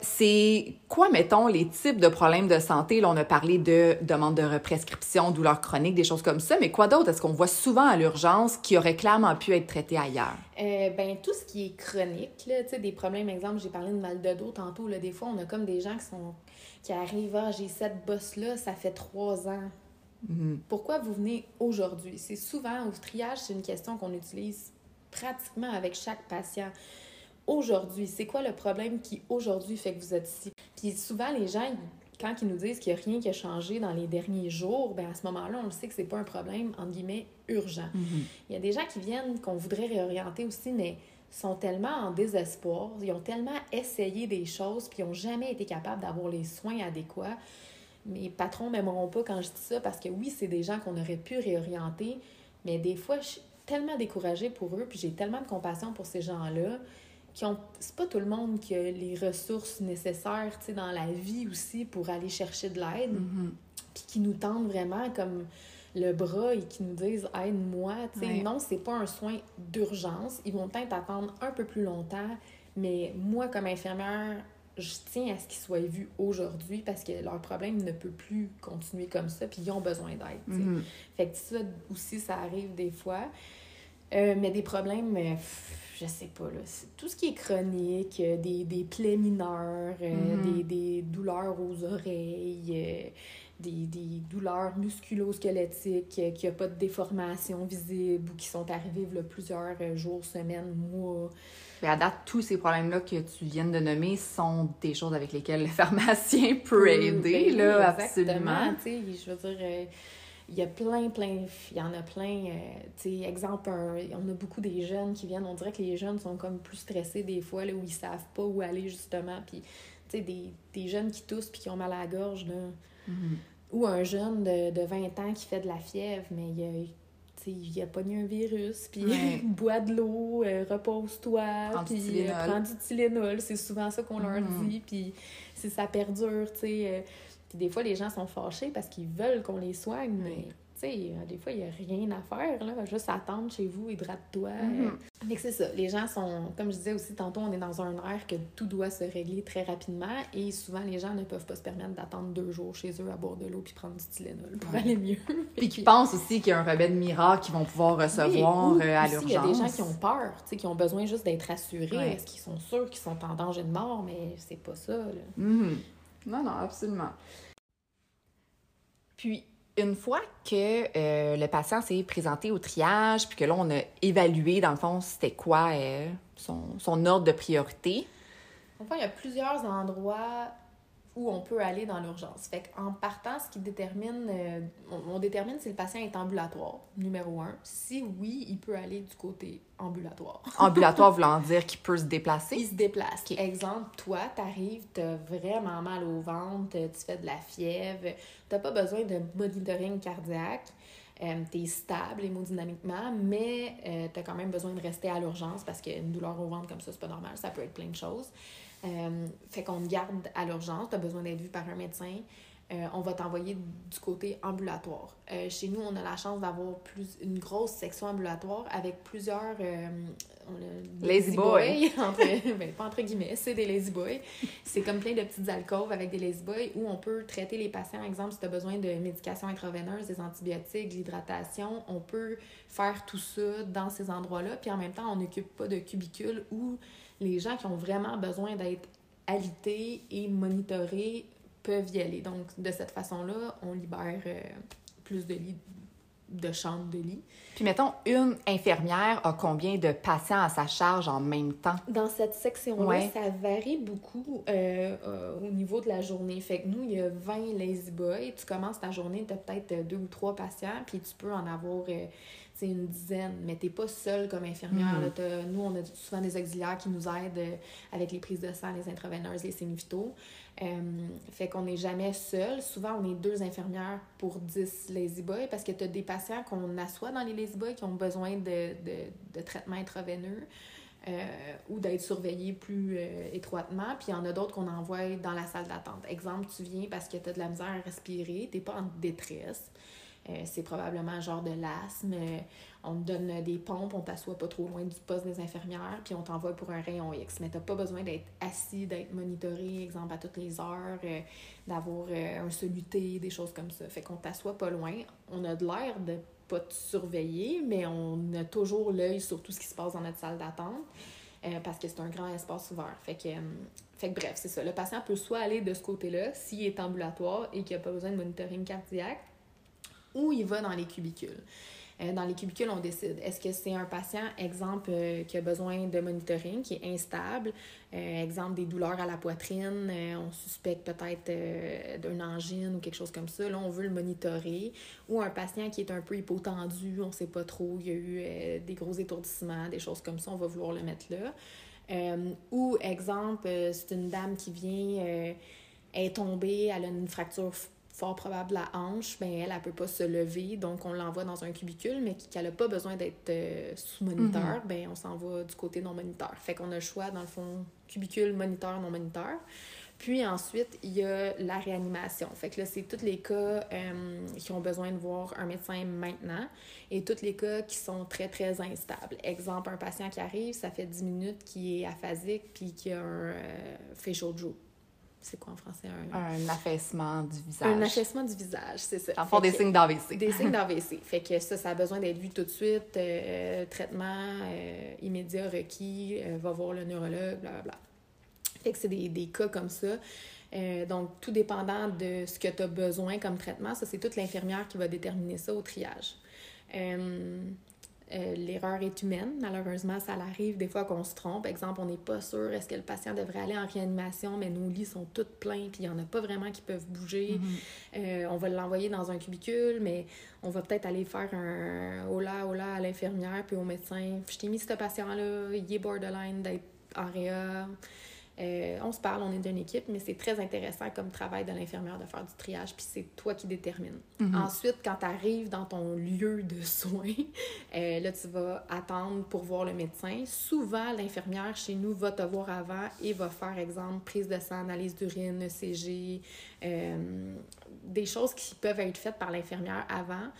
C'est quoi, mettons, les types de problèmes de santé? Là, on a parlé de demande de represcription, douleurs chroniques, des choses comme ça, mais quoi d'autre? Est-ce qu'on voit souvent à l'urgence qui aurait clairement pu être traité ailleurs? Euh, ben, tout ce qui est chronique, là, des problèmes, exemple, j'ai parlé de mal de dos tantôt, là, des fois, on a comme des gens qui sont qui arrivent, ah, j'ai cette bosse-là, ça fait trois ans. Mhm. Pourquoi vous venez aujourd'hui? C'est souvent au triage, c'est une question qu'on utilise pratiquement avec chaque patient. Aujourd'hui, c'est quoi le problème qui aujourd'hui fait que vous êtes ici? Puis souvent, les gens, quand ils nous disent qu'il n'y a rien qui a changé dans les derniers jours, ben à ce moment-là, on le sait que c'est pas un problème, entre guillemets, urgent. Mhm. Il y a des gens qui viennent, qu'on voudrait réorienter aussi, mais sont tellement en désespoir, ils ont tellement essayé des choses, puis ils n'ont jamais été capables d'avoir les soins adéquats mes patrons m'aimeront pas quand je dis ça parce que oui, c'est des gens qu'on aurait pu réorienter, mais des fois, je suis tellement découragée pour eux, puis j'ai tellement de compassion pour ces gens-là qui ont c'est pas tout le monde qui a les ressources nécessaires dans la vie aussi pour aller chercher de l'aide mm-hmm. puis qui nous tendent vraiment comme le bras et qui nous disent aide-moi tu sais. Non c'est pas un soin d'urgence. Ils vont peut-être attendre un peu plus longtemps mais moi comme infirmière je tiens à ce qu'ils soient vus aujourd'hui parce que leur problème ne peut plus continuer comme ça, puis ils ont besoin d'aide. Mm-hmm. Fait que ça aussi, ça arrive des fois. Euh, mais des problèmes, euh, je sais pas, là, tout ce qui est chronique, euh, des, des plaies mineures, mm-hmm. des, des, douleurs aux oreilles, des, des, douleurs musculo-squelettiques, qu'il n'y a pas de déformation visible ou qui sont arrivées là, plusieurs jours, semaines, mois à date, tous ces problèmes-là que tu viens de nommer sont des choses avec lesquelles le [LAUGHS] pharmacien peut aider, ben là, absolument. Je veux dire, euh, il y a plein, plein, il y en a plein. Euh, tu sais, exemple, on a beaucoup des jeunes qui viennent, on dirait que les jeunes sont comme plus stressés des fois, là, où ils savent pas où aller, justement. Puis, tu sais, des, des, jeunes qui toussent puis qui ont mal à la gorge, là. Mm-hmm. Ou un jeune de, de 20 ans qui fait de la fièvre, mais il y a il a pogné un virus, puis [LAUGHS] bois de l'eau, euh, repose-toi, puis euh, prends du Tylenol. C'est souvent ça qu'on leur mm-hmm. dit, puis si ça perdure, tu sais. Euh, puis des fois, les gens sont fâchés parce qu'ils veulent qu'on les soigne, mais euh, des fois, il n'y a rien à faire, là. Juste attendre chez vous, hydrate-toi. Mm c'est ça. Les gens sont, comme je disais aussi tantôt, on est dans un air que tout doit se régler très rapidement et souvent, les gens ne peuvent pas se permettre d'attendre deux jours chez eux à boire de l'eau puis prendre du Tylenol pour aller mieux. [LAUGHS] puis qui pensent aussi qu'il y a un remède miracle qu'ils vont pouvoir recevoir euh, à l'urgence. Il y a des gens qui ont peur, qui ont besoin juste d'être rassurés. Est-ce qu'ils sont sûrs qu'ils sont en danger de mort? Mais c'est pas ça, là. Mm-hmm. Non, non, absolument. Puis, une fois que euh, le patient s'est présenté au triage, puis que là, on a évalué, dans le fond, c'était quoi euh, son, son, ordre de priorité. Enfin, il y a plusieurs endroits où on peut aller dans l'urgence. Fait en partant, ce qui détermine, euh, on, détermine si le patient est ambulatoire, numéro un. Si oui, il peut aller du côté ambulatoire. [LAUGHS] ambulatoire voulant dire qu'il peut se déplacer? Il se déplace. Exemple, toi, t'arrives, t'as vraiment mal au ventre, tu fais de la fièvre, t'as pas besoin de monitoring cardiaque. Euh, tu es stable hémodynamiquement, mais euh, tu as quand même besoin de rester à l'urgence parce qu'une douleur au ventre comme ça, c'est pas normal. Ça peut être plein de choses. Euh, fait qu'on te garde à l'urgence, tu as besoin d'être vu par un médecin. Euh, on va t'envoyer du côté ambulatoire. Euh, chez nous, on a la chance d'avoir plus une grosse section ambulatoire avec plusieurs euh, on a Lazy boy. [LAUGHS] entre, ben, pas entre guillemets, c'est des lazy boys. C'est comme plein de petites alcôves avec des lazy boys où on peut traiter les patients. Exemple, si tu as besoin de médication intraveineuse, des antibiotiques, de l'hydratation, on peut faire tout ça dans ces endroits-là. Puis en même temps, on n'occupe pas de cubicule où les gens qui ont vraiment besoin d'être alités et monitorés peuvent y aller. Donc, de cette façon-là, on libère euh, plus de lits, de chambres de lit. Puis mettons, une infirmière a combien de patients à sa charge en même temps? Dans cette section-là, Ouais. ça varie beaucoup euh, euh, au niveau de la journée. Fait que nous, il y a 20 lazy boys. Tu commences ta journée, tu as peut-être deux ou trois patients, puis tu peux en avoir euh, une dizaine. Mais tu pas seule comme infirmière. Là. T'as- Nous, on a souvent des auxiliaires qui nous aident euh, avec les prises de sang, les intraveineuses, les sémivitaux. Euh, fait qu'on n'est jamais seul. Souvent, on est deux infirmières pour 10 lazy boys parce que tu as des patients qu'on assoit dans les lazy boys qui ont besoin de, de, de traitement intraveineux euh, ou d'être surveillés plus euh, étroitement. Puis il y en a d'autres qu'on envoie dans la salle d'attente. Exemple, tu viens parce que tu as de la misère à respirer, tu pas en détresse. Euh, c'est probablement genre de l'asthme. Euh, on te donne des pompes, on t'assoit pas trop loin du poste des infirmières, puis on t'envoie pour un rayon X. Mais t'as pas besoin d'être assis, d'être monitoré, exemple, à toutes les heures, euh, d'avoir un soluté, des choses comme ça. Fait qu'on t'assoit pas loin. On a de l'air de pas te surveiller, mais on a toujours l'œil sur tout ce qui se passe dans notre salle d'attente. parce que c'est un grand espace ouvert. Fait que, fait que bref, c'est ça. Le patient peut soit aller de ce côté-là, s'il est ambulatoire et qu'il n'a pas besoin de monitoring cardiaque, ou il va dans les cubicules. Euh, dans les cubicules, on décide. Est-ce que c'est un patient, exemple, euh, qui a besoin de monitoring, qui est instable, euh, exemple, des douleurs à la poitrine, on suspecte peut-être d'une angine ou quelque chose comme ça, là, on veut le monitorer. Ou un patient qui est un peu hypotendu, on sait pas trop, il y a eu des gros étourdissements, des choses comme ça, on va vouloir le mettre là. Ou, exemple, c'est une dame qui vient, elle est tombée, elle a une fracture fort probable la hanche, ben elle, elle peut pas se lever, donc on l'envoie dans un cubicule, mais qu'elle a pas besoin d'être euh, sous moniteur, ben on s'en va du côté non moniteur. Fait qu'on a le choix, dans le fond, cubicule, moniteur, non moniteur. Puis ensuite, il y a la réanimation. Fait que là, c'est tous les cas euh, qui ont besoin de voir un médecin maintenant et tous les cas qui sont très, très instables. Exemple, un patient qui arrive, ça fait 10 minutes, qui est aphasique puis qui a un euh, facial droop. C'est quoi en français? Un, Un affaissement du visage. un affaissement du visage, c'est ça. En font Fait des que- signes d'AVC. des signes [LAUGHS] d'AVC. Fait que ça, ça a besoin d'être vu tout de suite. euh, traitement euh, immédiat requis, euh, va voir le neurologue, blablabla. Fait que c'est des, des cas comme ça. Donc, tout dépendant de ce que tu as besoin comme traitement, ça, c'est toute l'infirmière qui va déterminer ça au triage. Euh, L'erreur est humaine. Malheureusement, ça arrive des fois qu'on se trompe. Exemple, on n'est pas sûr est-ce que le patient devrait aller en réanimation, mais nos lits sont tous pleins, puis il n'y en a pas vraiment qui peuvent bouger. Euh, on va l'envoyer dans un cubicule, mais on va peut-être aller faire un hola hola à l'infirmière puis au médecin. Je t'ai mis ce patient-là, il est borderline d'être en réa. Euh, on se parle, on est d'une équipe, mais c'est très intéressant comme travail de l'infirmière de faire du triage, puis c'est toi qui détermines. Ensuite, quand tu arrives dans ton lieu de soins, [LAUGHS] euh, là, tu vas attendre pour voir le médecin. Souvent, l'infirmière chez nous va te voir avant et va faire, exemple, prise de sang, analyse d'urine, ECG, euh, des choses qui peuvent être faites par l'infirmière avant.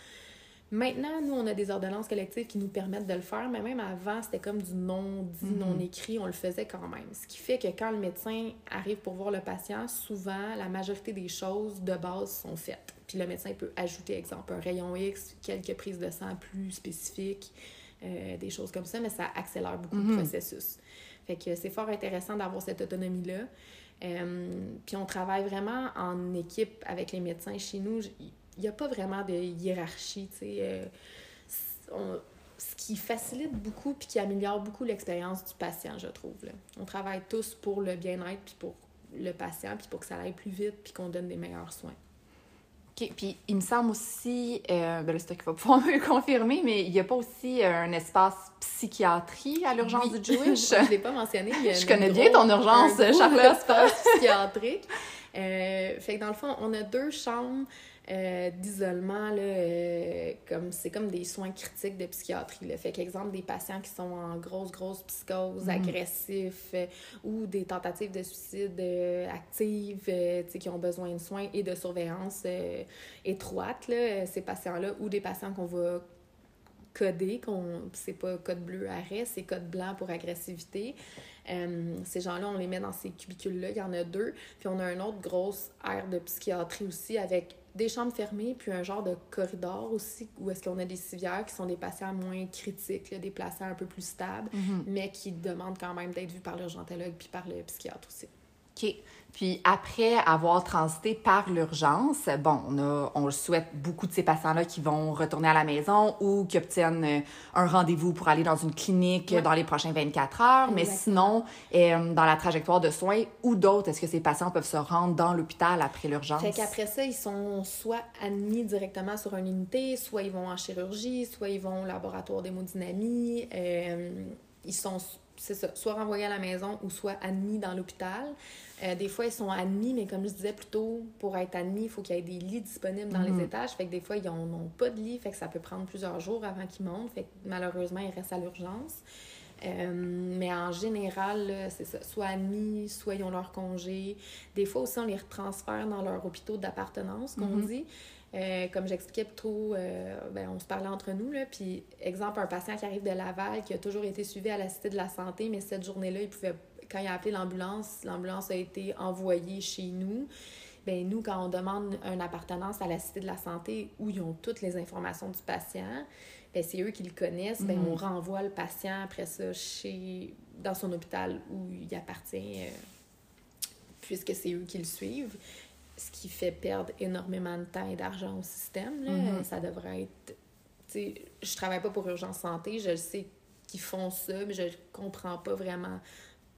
Maintenant, nous, on a des ordonnances collectives qui nous permettent de le faire, mais même avant, c'était comme du non-dit, Mhm. non-écrit, on le faisait quand même. Ce qui fait que quand le médecin arrive pour voir le patient, souvent, la majorité des choses de base sont faites. Puis le médecin peut ajouter, exemple, un rayon X, quelques prises de sang plus spécifiques, euh, des choses comme ça, mais ça accélère beaucoup Mhm. le processus. Fait que c'est fort intéressant d'avoir cette autonomie-là. Euh, puis on travaille vraiment en équipe avec les médecins chez nous. Il n'y a pas vraiment de hiérarchie, tu sais. euh, ce qui facilite beaucoup puis qui améliore beaucoup l'expérience du patient, je trouve. là. On travaille tous pour le bien-être puis pour le patient puis pour que ça aille plus vite puis qu'on donne des meilleurs soins. OK. Puis il me semble aussi, euh, ben là, c'est toi qui vas pouvoir [LAUGHS] me le confirmer, mais il n'y a pas aussi euh, un espace psychiatrie à l'urgence Oui. du Jewish? [LAUGHS] je l'ai pas mentionné. Je connais bien ton urgence, Charlotte. espace [LAUGHS] psychiatrique. Euh, fait que dans le fond, on a deux chambres euh, d'isolement, euh, comme c'est comme des soins critiques de psychiatrie. Là. Fait qu'exemple, des patients qui sont en grosse, grosse psychose, Mhm. agressifs, euh, ou des tentatives de suicide euh, actives, qui ont besoin de soins et de surveillance étroite, là, ces patients-là, ou des patients qu'on va coder, qu'on c'est pas code bleu arrêt, c'est code blanc pour agressivité. Euh, ces gens-là, on les met dans ces cubicules-là, il y en a deux. Puis on a une autre grosse aire de psychiatrie aussi avec des chambres fermées, puis un genre de corridor aussi, où est-ce qu'on a des civières qui sont des patients moins critiques, là, des patients un peu plus stables, Mhm. mais qui demandent quand même d'être vus par l'urgentologue puis par le psychiatre aussi. OK. Puis après avoir transité par l'urgence, bon, on, a, on le souhaite beaucoup de ces patients-là qui vont retourner à la maison ou qui obtiennent euh, un rendez-vous pour aller dans une clinique Ouais. dans les prochains 24 heures. Mais sinon, euh, dans la trajectoire de soins ou d'autres, est-ce que ces patients peuvent se rendre dans l'hôpital après l'urgence? Fait qu'après ça, ils sont soit admis directement sur une unité, soit ils vont en chirurgie, soit ils vont au laboratoire d'hémodynamie. Euh, ils sont, c'est ça, soit renvoyés à la maison ou soit admis dans l'hôpital. Euh, des fois, ils sont admis, mais comme je disais plus tôt, pour être admis, il faut qu'il y ait des lits disponibles dans Mhm. les étages. Fait que des fois, ils n'ont pas de lit, fait que ça peut prendre plusieurs jours avant qu'ils montent. Fait que malheureusement, ils restent à l'urgence. Euh, mais en général, c'est ça. Soit admis, soit ils ont leur congé. Des fois aussi, on les retransfère dans leur hôpitaux d'appartenance, qu'on Mhm. dit. Euh, comme j'expliquais plus tôt, euh, ben, on se parlait entre nous. Là, puis, exemple, un patient qui arrive de Laval, qui a toujours été suivi à la Cité de la Santé, mais cette journée-là, il pouvait, quand il a appelé l'ambulance, l'ambulance a été envoyée chez nous. Ben, nous, quand on demande une appartenance à la Cité de la Santé où ils ont toutes les informations du patient, ben, c'est eux qui le connaissent, ben, Mhm. on renvoie le patient après ça chez, dans son hôpital où il appartient, euh, puisque c'est eux qui le suivent. Ce qui fait perdre énormément de temps et d'argent au système. Là. Mhm. Ça devrait être. Tu sais, je travaille pas pour Urgence Santé, je sais qu'ils font ça, mais je comprends pas vraiment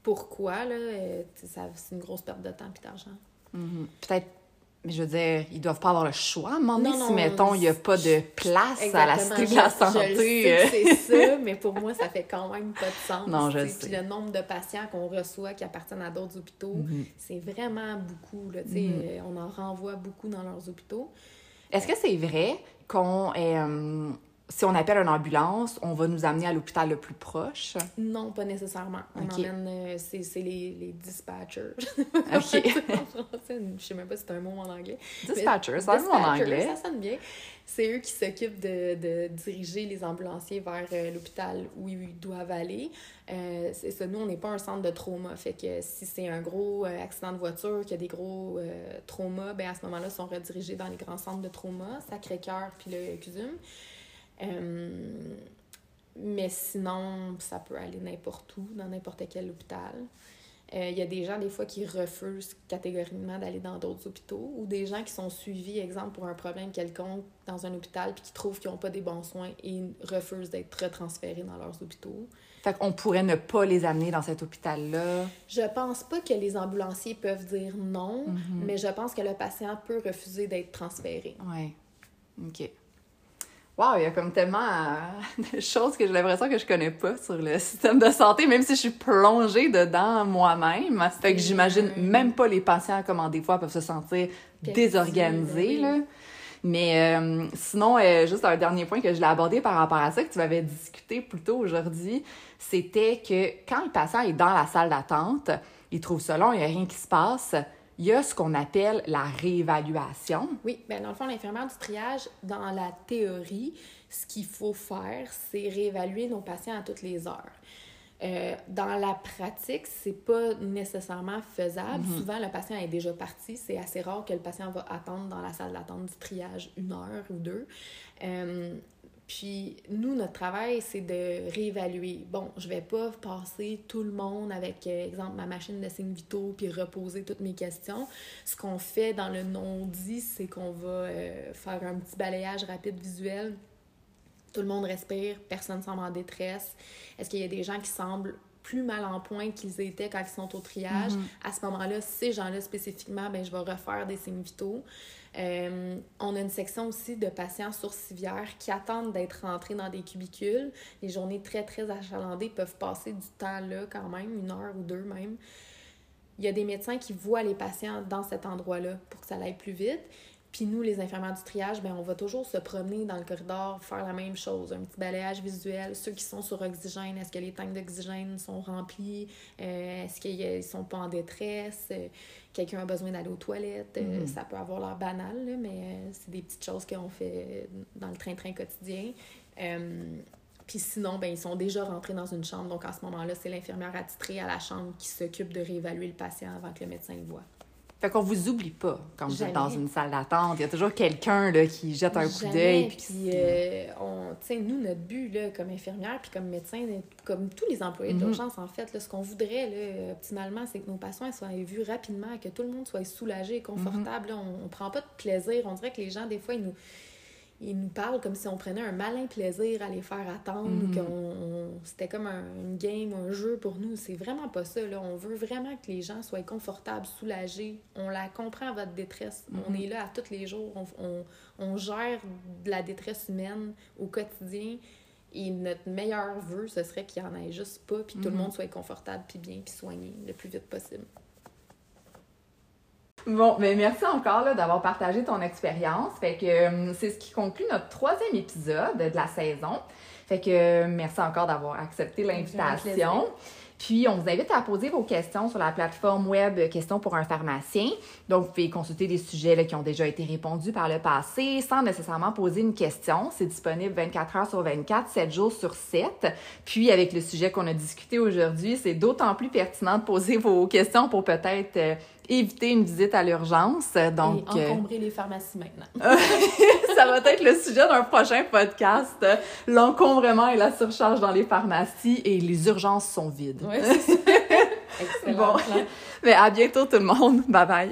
pourquoi. Là. Euh, C'est une grosse perte de temps et d'argent. Mhm. Peut-être, mais je veux dire, ils doivent pas avoir le choix. À un moment donné, Non, si, non, mettons, il n'y a pas de place à la. Cité de la Santé. euh, c'est ça, [LAUGHS] mais pour moi, ça fait quand même pas de sens. Non, je sais. Puis le nombre de patients qu'on reçoit qui appartiennent à d'autres hôpitaux, Mhm. c'est vraiment beaucoup. Là, Mhm. euh, On en renvoie beaucoup dans leurs hôpitaux. Est-ce que c'est vrai qu'on euh, si on appelle une ambulance, on va nous amener à l'hôpital le plus proche? Non, pas nécessairement. On Ok. emmène, euh, c'est c'est les, les dispatchers. [LAUGHS] OK. [LAUGHS] en je sais même pas si c'est un mot en anglais. Dispatcher, ça va en Dispatchers, anglais. Ça sonne bien. C'est eux qui s'occupent de, de diriger les ambulanciers vers euh, l'hôpital où ils doivent aller. Euh, c'est ça, nous, on n'est pas un centre de trauma. Fait que si c'est un gros accident de voiture, qu'il y a des gros traumas, ben à ce moment-là, ils sont redirigés dans les grands centres de trauma, Sacré-Cœur puis le CUSUM. Euh, mais sinon, ça peut aller n'importe où, dans n'importe quel hôpital. Euh, Il y a des gens, des fois, qui refusent catégoriquement d'aller dans d'autres hôpitaux ou des gens qui sont suivis, exemple, pour un problème quelconque dans un hôpital puis qui trouvent qu'ils n'ont pas des bons soins et refusent d'être retransférés dans leurs hôpitaux. Fait qu'on pourrait ne pas les amener dans cet hôpital-là? Je pense pas que les ambulanciers peuvent dire non, Mhm. mais je pense que le patient peut refuser d'être transféré. Ouais. OK. Wow, il y a comme tellement euh, [LAUGHS] de choses que j'ai l'impression que je connais pas sur le système de santé, même si je suis plongée dedans moi-même. Fait que j'imagine même pas les patients comment des fois peuvent se sentir désorganisés, là. Mais euh, sinon, euh, juste un dernier point que je l'ai abordé par rapport à ça, que tu m'avais discuté plus tôt aujourd'hui, c'était que quand le patient est dans la salle d'attente, il trouve ça long, il n'y a rien qui se passe, il y a ce qu'on appelle la réévaluation. Oui, ben dans le fond, l'infirmière du triage, dans la théorie, ce qu'il faut faire, c'est réévaluer nos patients à toutes les heures. Euh, dans la pratique, c'est pas nécessairement faisable. Souvent, le patient est déjà parti. C'est assez rare que le patient va attendre dans la salle d'attente du triage une heure ou deux. Euh, puis, nous, notre travail, c'est de réévaluer. Bon, je vais pas passer tout le monde avec, euh, exemple, ma machine de signes vitaux puis reposer toutes mes questions. Ce qu'on fait dans le non-dit, c'est qu'on va euh, faire un petit balayage rapide visuel. Tout le monde respire, personne semble en détresse. Est-ce qu'il y a des gens qui semblent plus mal en point qu'ils étaient quand ils sont au triage? À ce moment-là, ces gens-là spécifiquement, ben, je vais refaire des signes vitaux. Euh, on a une section aussi de patients sourcilières qui attendent d'être rentrés dans des cubicules. Les journées très, très achalandées peuvent passer du temps là quand même, une heure ou deux même. Il y a des médecins qui voient les patients dans cet endroit-là pour que ça aille plus vite. Puis nous, les infirmières du triage, ben, on va toujours se promener dans le corridor, faire la même chose, un petit balayage visuel. Ceux qui sont sur oxygène, est-ce que les tanks d'oxygène sont remplis? Euh, est-ce qu'ils sont pas en détresse? Euh, quelqu'un a besoin d'aller aux toilettes? Euh, mm-hmm. ça peut avoir l'air banal, mais c'est des petites choses qu'on fait dans le train-train quotidien. Puis sinon, ben, ils sont déjà rentrés dans une chambre. Donc, à ce moment-là, c'est l'infirmière attitrée à la chambre qui s'occupe de réévaluer le patient avant que le médecin le voie. Fait qu'on vous oublie pas quand vous êtes dans une salle d'attente. Il y a toujours quelqu'un qui jette un coup d'œil. Puis, euh, on, nous, notre but là, comme infirmière puis comme médecin, comme tous les employés de mhm. l'urgence, en fait, là, ce qu'on voudrait là, optimalement, c'est que nos patients soient vus rapidement, que tout le monde soit soulagé, confortable. Mhm. on, on prend pas de plaisir. On dirait que les gens, des fois, ils nous ils nous parlent comme si on prenait un malin plaisir à les faire attendre ou mhm. qu'on c'était comme un, une game, un jeu pour nous. C'est vraiment pas ça. Là. On veut vraiment que les gens soient confortables, soulagés. On la comprend, votre détresse. On mhm. est là à tous les jours. On, on, gère de la détresse humaine au quotidien. Et notre meilleur vœu, ce serait qu'il n'y en ait juste pas, puis que tout le mhm. monde soit confortable, puis bien, puis soigné le plus vite possible. Bon, mais ben, merci encore d'avoir partagé ton expérience. Fait que euh, c'est ce qui conclut notre troisième épisode de la saison. Fait que euh, merci encore d'avoir accepté l'invitation. Puis, on vous invite à poser vos questions sur la plateforme web Questions pour un pharmacien. Donc, vous pouvez consulter des sujets qui ont déjà été répondus par le passé sans nécessairement poser une question. C'est disponible 24 heures sur 24, 7 jours sur 7. Puis, avec le sujet qu'on a discuté aujourd'hui, c'est d'autant plus pertinent de poser [LAUGHS] vos questions pour peut-être euh, éviter une visite à l'urgence. Donc, et euh, encombrer les pharmacies maintenant. [LAUGHS] [LAUGHS] ça va être le sujet d'un prochain podcast. L'encombrement et la surcharge dans les pharmacies et les urgences sont vides. Oui, c'est ça. [LAUGHS] Excellent. Bon. Mais à bientôt tout le monde. Bye bye.